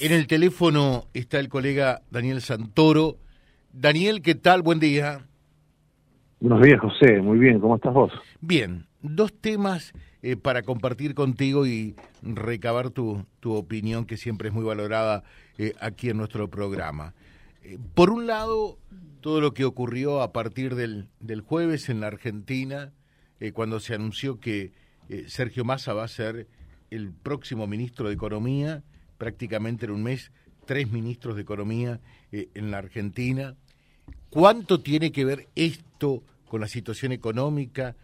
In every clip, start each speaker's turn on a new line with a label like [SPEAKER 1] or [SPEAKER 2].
[SPEAKER 1] En el teléfono está el colega Daniel Santoro. Daniel, ¿qué tal? Buen día.
[SPEAKER 2] Buenos días, José. Muy bien. ¿Cómo estás vos?
[SPEAKER 1] Bien. Dos temas eh, para compartir contigo y recabar tu, tu, opinión, que siempre es muy valorada eh, aquí en nuestro programa. Eh, por un lado, todo lo que ocurrió a partir del, del jueves en la Argentina, cuando se anunció que Sergio Massa va a ser el próximo ministro de Economía prácticamente en un mes tres ministros de Economía eh, en la Argentina. ¿Cuánto tiene que ver esto con la situación económica?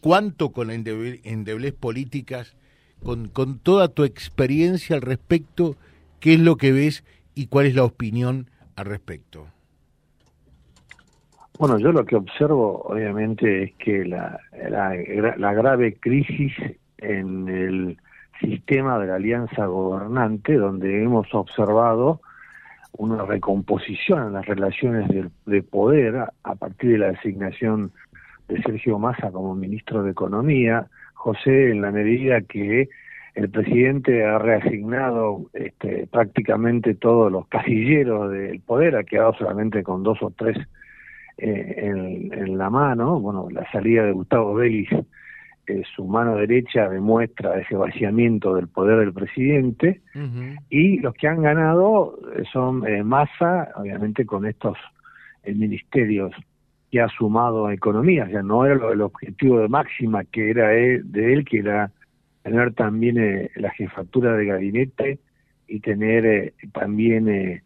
[SPEAKER 1] ¿Cuánto con la endeblez políticas? Con, con toda tu experiencia al respecto, ¿qué es lo que ves y cuál es la opinión al respecto?
[SPEAKER 2] Bueno, yo lo que observo obviamente es que la, la, la grave crisis en el sistema de la alianza gobernante, donde hemos observado una recomposición en las relaciones de, poder a, partir de la designación de Sergio Massa como ministro de Economía. José, en la medida que el presidente ha reasignado este, prácticamente todos los casilleros del poder, ha quedado solamente con dos o tres eh, en, en, la mano. Bueno, la salida de Gustavo Vélez su mano derecha demuestra ese vaciamiento del poder del presidente. Y los que han ganado son eh, Massa, obviamente con estos eh, ministerios que ha sumado a economía, ya no era el objetivo de máxima que era de él, que era tener también eh, la jefatura de gabinete y tener también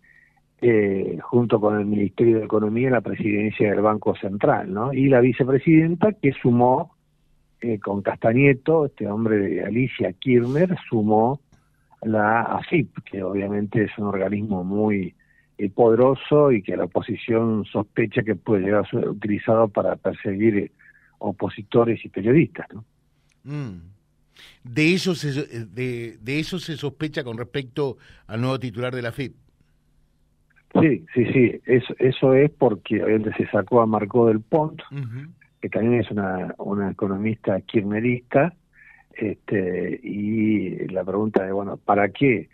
[SPEAKER 2] junto con el Ministerio de Economía la presidencia del Banco Central, ¿no? Y la vicepresidenta que sumó eh, con Castañeto, este hombre de Alicia Kirchner, sumó la AFIP, que obviamente es un organismo muy eh, poderoso y que la oposición sospecha que puede llegar a ser utilizado para perseguir eh, opositores y periodistas. ¿no?
[SPEAKER 1] Mm. De, eso se, de, de, eso se sospecha con respecto al nuevo titular de la AFIP.
[SPEAKER 2] Sí, sí, sí, eso, eso es porque obviamente se sacó a Marco del Pont, también es una, una economista kirchnerista, este, y la pregunta de, bueno, ¿para qué?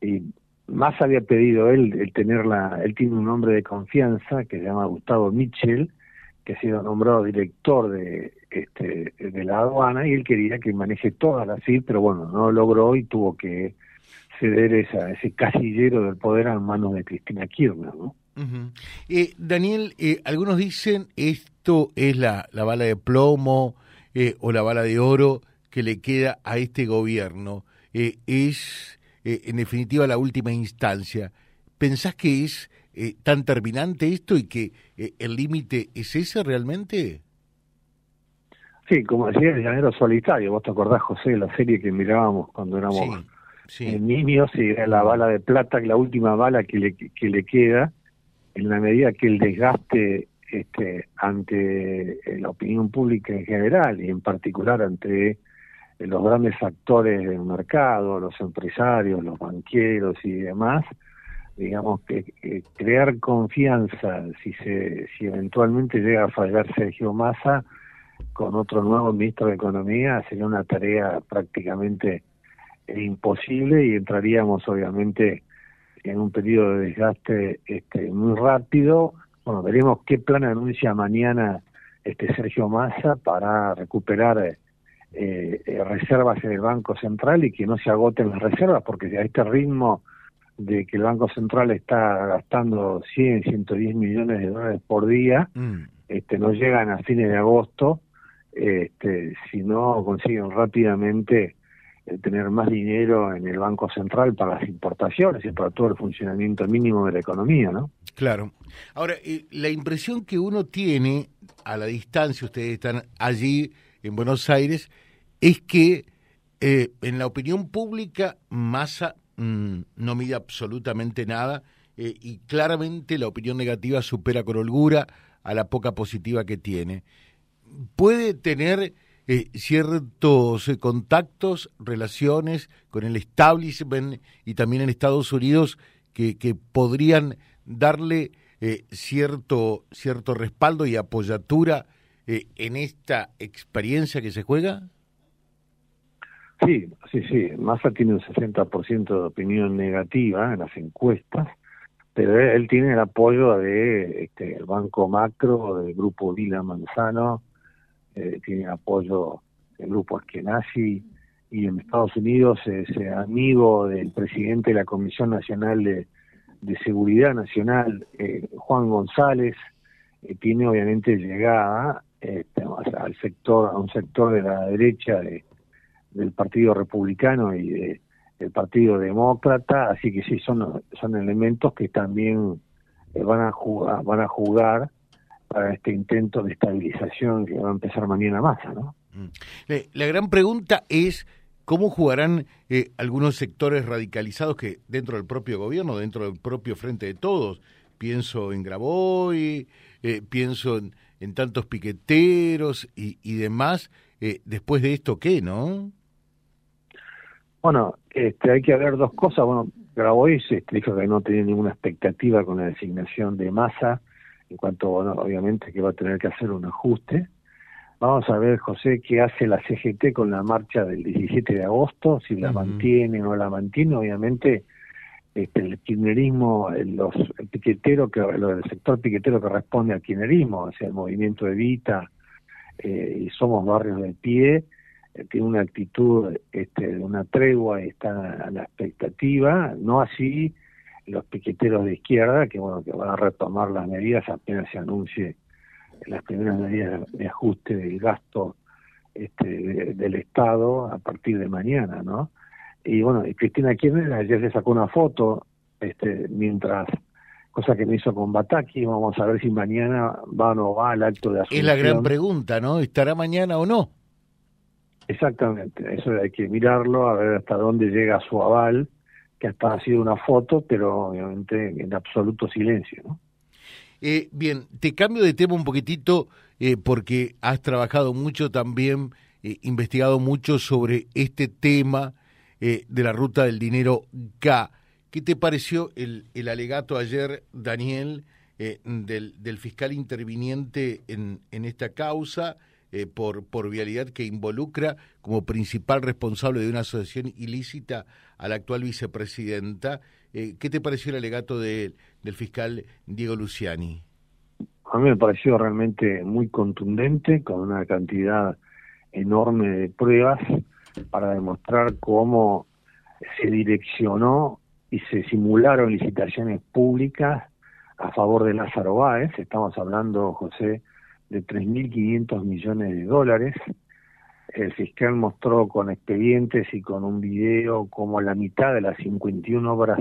[SPEAKER 2] Y más había pedido él el tenerla, él tiene un hombre de confianza que se llama Gustavo Mitchell, que ha sido nombrado director de, este, de la aduana y él quería que maneje toda la CIR, pero bueno, no lo logró y tuvo que ceder esa, ese casillero del poder a manos de Cristina Kirchner, ¿no?
[SPEAKER 1] eh, Daniel, eh, algunos dicen esto es la, la bala de plomo eh, o la bala de oro que le queda a este gobierno. Eh, es, en definitiva, la última instancia. ¿Pensás que es tan terminante esto y que el límite es ese realmente?
[SPEAKER 2] Sí, como decía el llanero solitario, vos te acordás, José, de la serie que mirábamos cuando éramos niños, y era la bala de plata, la última bala que le, que le queda, en la medida que el desgaste este, ante eh, la opinión pública en general y en particular ante eh, los grandes actores del mercado, los empresarios, los banqueros y demás, digamos que, crear confianza si se si eventualmente llega a fallar Sergio Massa con otro nuevo ministro de Economía sería una tarea prácticamente imposible y entraríamos obviamente en un periodo de desgaste este, muy rápido. Bueno, veremos qué plan anuncia mañana este Sergio Massa para recuperar eh, eh, reservas en el Banco Central y que no se agoten las reservas, porque a este ritmo de que el Banco Central está gastando 100, 110 millones de dólares por día, mm. este, no llegan a fines de agosto, este, si no consiguen rápidamente tener más dinero en el Banco Central para las importaciones y para todo el funcionamiento mínimo de la economía, ¿no?
[SPEAKER 1] Claro. Ahora, eh, la impresión que uno tiene a la distancia, ustedes están allí en Buenos Aires, es que eh, en la opinión pública Massa mm, no mide absolutamente nada eh, y claramente la opinión negativa supera con holgura a la poca positiva que tiene. Puede tener ciertos contactos, relaciones con el establishment y también en Estados Unidos que podrían darle eh, cierto, cierto respaldo y apoyatura en esta experiencia que se juega?
[SPEAKER 2] Sí, sí, sí. Massa tiene un 60% de opinión negativa en las encuestas, pero él, tiene el apoyo de este, el Banco Macro, del grupo Vila Manzano, eh, tiene apoyo del grupo Askenazi, y en Estados Unidos es amigo del presidente de la Comisión Nacional de, Seguridad Nacional, eh, Juan González, eh, tiene obviamente llegada este, al sector, a un sector de la derecha de, del Partido Republicano y de, del Partido Demócrata, así que sí, son, son elementos que también eh, van a jugar, van a jugar para este intento de estabilización que va a empezar mañana masa, ¿no?
[SPEAKER 1] Mm. La, gran pregunta es cómo jugarán eh, algunos sectores radicalizados que dentro del propio gobierno, dentro del propio Frente de Todos, pienso en Graboy, eh, pienso en, tantos piqueteros y, demás, después de esto, ¿qué, no?
[SPEAKER 2] Bueno, este, hay que ver dos cosas. Bueno, Grabois este, dijo que no tenía ninguna expectativa con la designación de masa, en cuanto, obviamente que va a tener que hacer un ajuste. Vamos a ver, José, qué hace la CGT con la marcha del 17 de agosto, si la mantiene o no la mantiene. Obviamente, este, el kirchnerismo, el, los, el piquetero, que, el sector piquetero que responde al kirchnerismo, o sea, el movimiento Evita eh, y Somos Barrios del Pie, tiene una actitud este, de una tregua y está a la expectativa, no así los piqueteros de izquierda, que bueno, que van a retomar las medidas apenas se anuncie las primeras medidas de ajuste del gasto este, del Estado a partir de mañana, ¿no? Y bueno, y Cristina Kirchner ayer se sacó una foto, este, mientras, cosa que me hizo con Bataki, vamos a ver si mañana va o no va al acto de asunción.
[SPEAKER 1] Es la gran pregunta, ¿no? ¿Estará mañana o no?
[SPEAKER 2] Exactamente, eso hay que mirarlo, a ver hasta dónde llega su aval, que hasta ha sido una foto, pero obviamente en absoluto silencio. ¿no?
[SPEAKER 1] Eh, bien, te cambio de tema un poquitito eh, porque has trabajado mucho también, eh, investigado mucho sobre este tema eh, de la ruta del dinero K. ¿Qué te pareció el, el alegato ayer, Daniel, del, del fiscal interviniente en, en esta causa? Por, por vialidad que involucra como principal responsable de una asociación ilícita a la actual vicepresidenta. ¿Qué te pareció el alegato del fiscal Diego Luciani?
[SPEAKER 2] A mí me pareció realmente muy contundente, con una cantidad enorme de pruebas para demostrar cómo se direccionó y se simularon licitaciones públicas a favor de Lázaro Báez. Estamos hablando, José, de 3.500 millones de dólares. El fiscal mostró con expedientes y con un video como la mitad de las 51 obras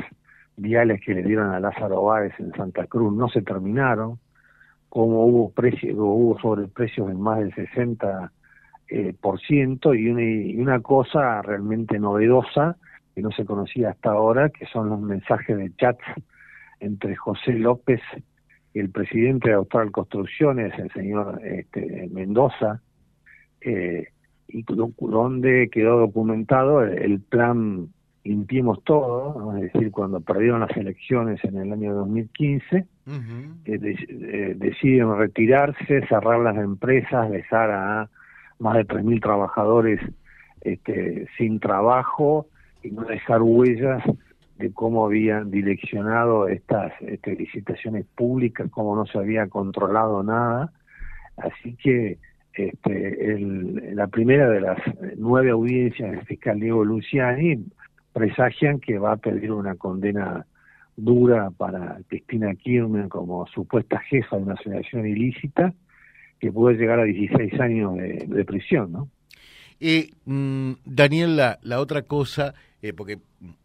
[SPEAKER 2] viales que le dieron a Lázaro Báez en Santa Cruz no se terminaron, como hubo precios, hubo sobreprecios en más del 60 eh, por ciento y una, y cosa realmente novedosa que no se conocía hasta ahora, que son los mensajes de chats entre José López el presidente de Austral Construcciones, el señor este, Mendoza, eh, y donde quedó documentado el, plan Limpiemos Todo, es decir, cuando perdieron las elecciones en el año 2015, eh, deciden retirarse, cerrar las empresas, dejar a más de 3.000 trabajadores este, sin trabajo y no dejar huellas de cómo habían direccionado estas este, licitaciones públicas, cómo no se había controlado nada. Así que este, el, la primera de las nueve audiencias del fiscal Diego Luciani presagian que va a pedir una condena dura para Cristina Kirchner como supuesta jefa de una asociación ilícita que puede llegar a 16 años de, prisión, ¿no?
[SPEAKER 1] Eh, mm, Daniel, la, la otra cosa, eh, porque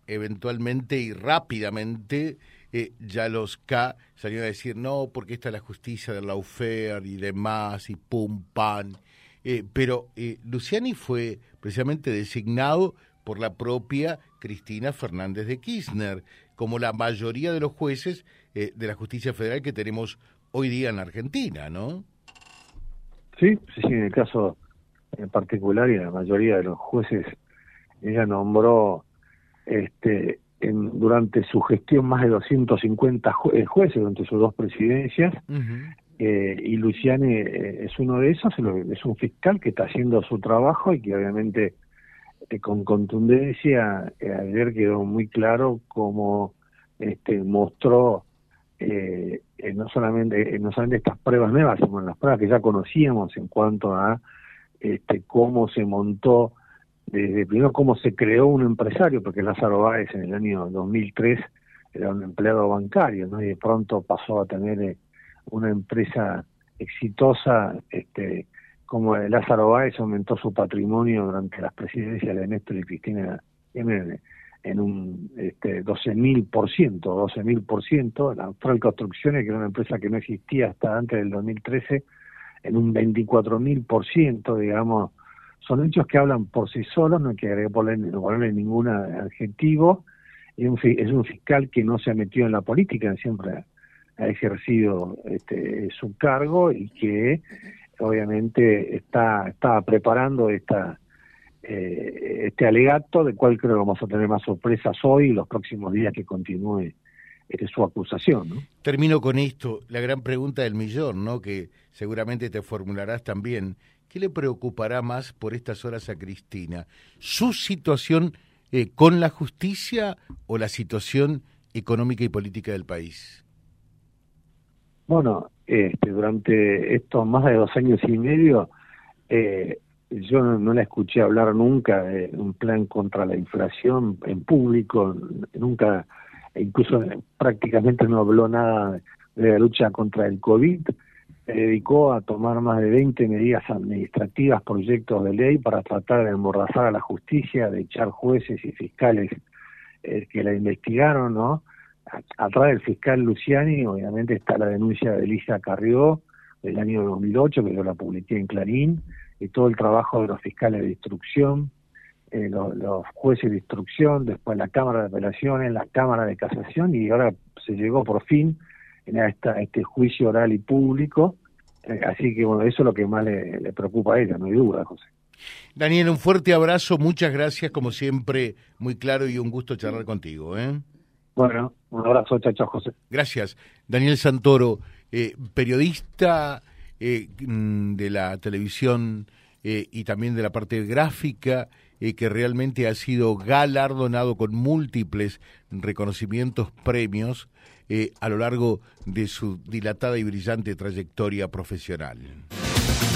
[SPEAKER 1] eventualmente y rápidamente eh, ya los K salieron a decir no, porque esta es la justicia de la UFER y demás, y pum, pan. Eh, pero Luciani fue precisamente designado por la propia Cristina Fernández de Kirchner, como la mayoría de los jueces de la justicia federal que tenemos hoy día en Argentina, ¿no?
[SPEAKER 2] Sí, sí, sí, en el caso en particular y la mayoría de los jueces, ella nombró este, en, durante su gestión más de 250 eh, jueces durante sus dos presidencias eh, y Luciani eh, es uno de esos, es un fiscal que está haciendo su trabajo y que obviamente eh, con contundencia, eh, ayer quedó muy claro cómo este, mostró eh, no solamente no solamente estas pruebas nuevas, sino las pruebas que ya conocíamos en cuanto a este, cómo se montó, desde primero cómo se creó un empresario, porque Lázaro Báez en el año 2003 era un empleado bancario, ¿no? y de pronto pasó a tener una empresa exitosa, este, como Lázaro Báez aumentó su patrimonio durante las presidencias de Néstor y Cristina en, en un este, 12.000%, 12.000%, la Austral Construcciones, que era una empresa que no existía hasta antes del 2013, en un 24.000%, digamos, son hechos que hablan por sí solos, no hay que ponerle, ponerle ningún adjetivo, es un, es un fiscal que no se ha metido en la política, siempre ha ejercido este, su cargo y que obviamente está estaba preparando esta eh, este alegato, del cual creo que vamos a tener más sorpresas hoy y los próximos días que continúe este, su acusación. ¿no?
[SPEAKER 1] Termino con esto, la gran pregunta del millón, ¿no? que seguramente te formularás también. ¿Qué le preocupará más por estas horas a Cristina? ¿Su situación eh, con la justicia o la situación económica y política del país?
[SPEAKER 2] Bueno, este, durante estos más de dos años y medio, eh, yo no, la escuché hablar nunca de un plan contra la inflación en público, nunca, incluso prácticamente no habló nada de la lucha contra el COVID, se dedicó a tomar más de 20 medidas administrativas, proyectos de ley para tratar de embordazar a la justicia, de echar jueces y fiscales eh, que la investigaron, ¿no? Atrás del fiscal Luciani, obviamente está la denuncia de Elisa Carrió del año 2008, que yo la publiqué en Clarín, y todo el trabajo de los fiscales de instrucción, eh, los, jueces de instrucción, después la Cámara de Apelaciones, la Cámara de Casación, y ahora se llegó por fin a, esta, este juicio oral y público. Eh, así que bueno, eso es lo que más le, le preocupa a ella, no hay duda, José.
[SPEAKER 1] Daniel, un fuerte abrazo, muchas gracias, como siempre, muy claro y un gusto charlar contigo. ¿eh?
[SPEAKER 2] Bueno, un abrazo, chacho José.
[SPEAKER 1] Gracias. Daniel Santoro, eh, periodista eh, mm, de la televisión eh, y también de la parte gráfica, que realmente ha sido galardonado con múltiples reconocimientos, premios, a lo largo de su dilatada y brillante trayectoria profesional.